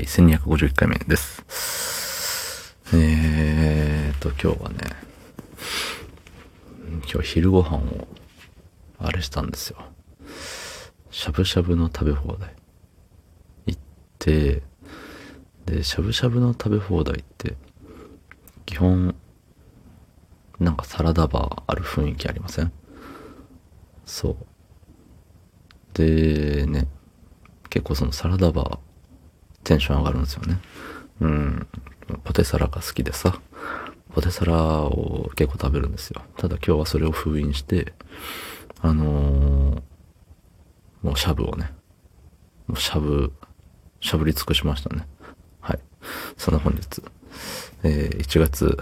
はい、1251回目です。えーと、今日はね、今日昼ご飯を、あれしたんですよ。しゃぶしゃぶの食べ放題。行って、で、しゃぶしゃぶの食べ放題って、基本、なんかサラダバーある雰囲気ありません？そう。で、ね、結構そのサラダバー、テンション上がるんですよね。うん。ポテサラが好きでさ、ポテサラを結構食べるんですよ。ただ今日はそれを封印して、あのーもうしゃぶをね、もうしゃぶ、しゃぶり尽くしましたね。はい。その本日、えー1月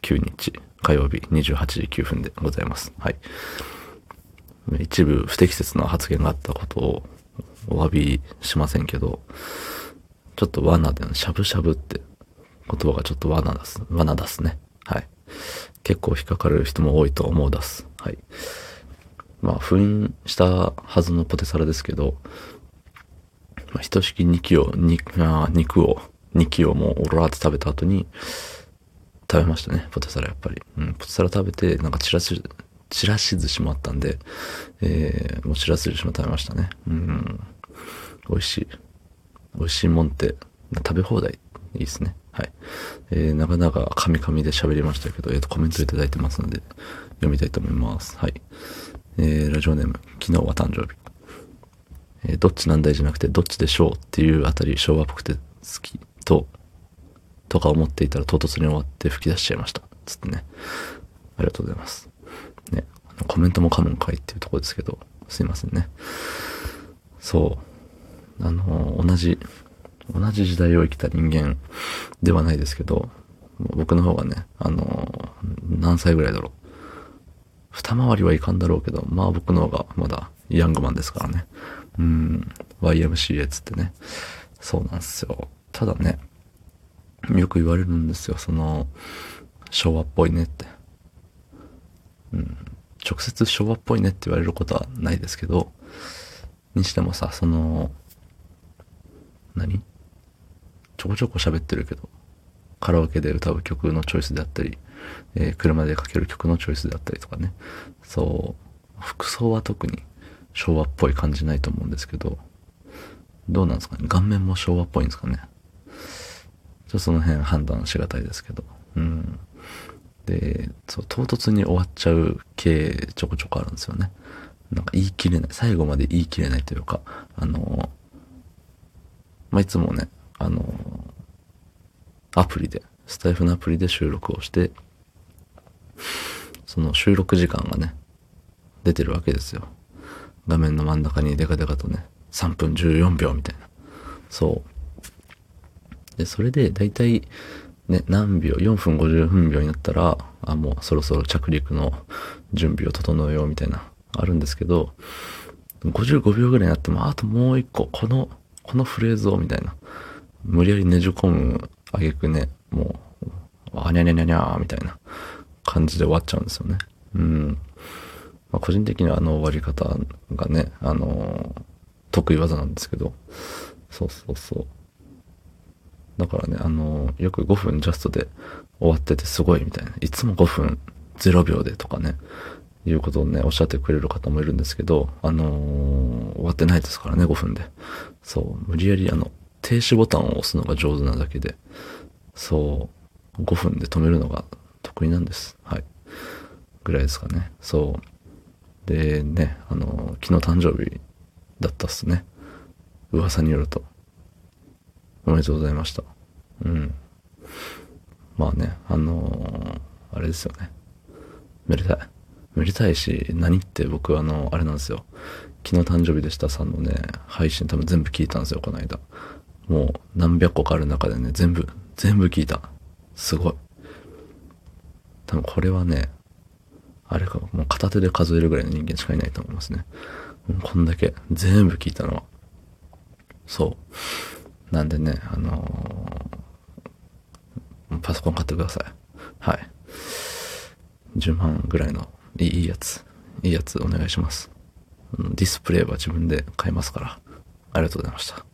9日火曜日28時9分でございます。はい。一部不適切な発言があったことをお詫びしませんけど、ちょっと罠でしゃぶしゃぶって言葉がちょっと罠だす。罠だすね。はい。結構引っかかれる人も多いと思うだす。はい。まあ、封印したはずのポテサラですけど、まあ、ひとしき2キロ、肉、あ肉を、2キロもうオロラって食べた後に、食べましたね、ポテサラやっぱり。うん、ポテサラ食べて、なんかチラシ、チラシ寿司もあったんで、えー、もうチラシ寿司も食べましたね。うん、美味しい。美味しいもんって、食べ放題、いいですね。はい。えー、なかなかカミカミで喋りましたけど、えっ、と、コメントいただいてますので、読みたいと思います。はい。えー、ラジオネーム、昨日は誕生日。えーどっちなんだいじゃなくて、どっちでしょうっていうあたり昭和っぽくて好きと、とか思っていたら唐突に終わって吹き出しちゃいました。つってね。ありがとうございます。ね。コメントも噛むんかいっていうとこですけど、すいませんね。そう。あの、同じ、同じ時代を生きた人間ではないですけど、僕の方がね、あの、何歳ぐらいだろう。二回りはいかんだろうけど、まあ僕の方がまだヤングマンですからね。うん、YMCA つってね。そうなんですよ。ただね、よく言われるんですよ、その、昭和っぽいねって。うん、直接昭和っぽいねって言われることはないですけど、にしてもさ、その、何？ちょこちょこ喋ってるけど、カラオケで歌う曲のチョイスであったり、えー車でかける曲のチョイスであったりとかね。そう、服装は特に昭和っぽい感じないと思うんですけど、どうなんですかね？顔面も昭和っぽいんですかね？ちょっとその辺判断しがたいですけど。うん。で、そう、唐突に終わっちゃう系ちょこちょこあるんですよね。なんか言い切れない。最後まで言い切れないというか、あの、まあ、いつもね、あの、アプリで、スタイフのアプリで収録をして、その収録時間がね、出てるわけですよ。画面の真ん中にデカデカとね、3分14秒みたいな。そう。で、それで大体、ね、何秒、4分50分秒になったら、あ、もうそろそろ着陸の準備を整えようみたいな、あるんですけど、55秒ぐらいになっても、あともう一個、この、このフレーズを、みたいな。無理やりねじ込むあげくね、もう、あにゃにゃにゃにゃーみたいな感じで終わっちゃうんですよね。うん。まあ、個人的にはあの終わり方がね、あのー得意技なんですけど、そうそうそう。だからね、あのーよく5分ジャストで終わっててすごいみたいな。いつも5分0秒でとかね、いうことをね、おっしゃってくれる方もいるんですけど、あのー終わってないですからね、5分で。そう、無理やりあの、停止ボタンを押すのが上手なだけで、そう、5分で止めるのが得意なんです。はい。ぐらいですかね。そう。でね、あの、昨日誕生日だったっすね。噂によると。おめでとうございました。うん。まあね、あのあれですよね。めでたい。めでたいし、何って僕あの、あれなんですよ。昨日誕生日でしたさんのね、配信多分全部聞いたんですよ、この間。もう何百個かある中でね、全部、全部聞いた。すごい。多分これはね、あれか、もう片手で数えるぐらいの人間しかいないと思いますね。こんだけ、全部聞いたのは。そう。なんでね、あのーパソコン買ってください。はい。10万ぐらいのいいやつ、いいやつお願いします。ディスプレイは自分で買いますから。ありがとうございました。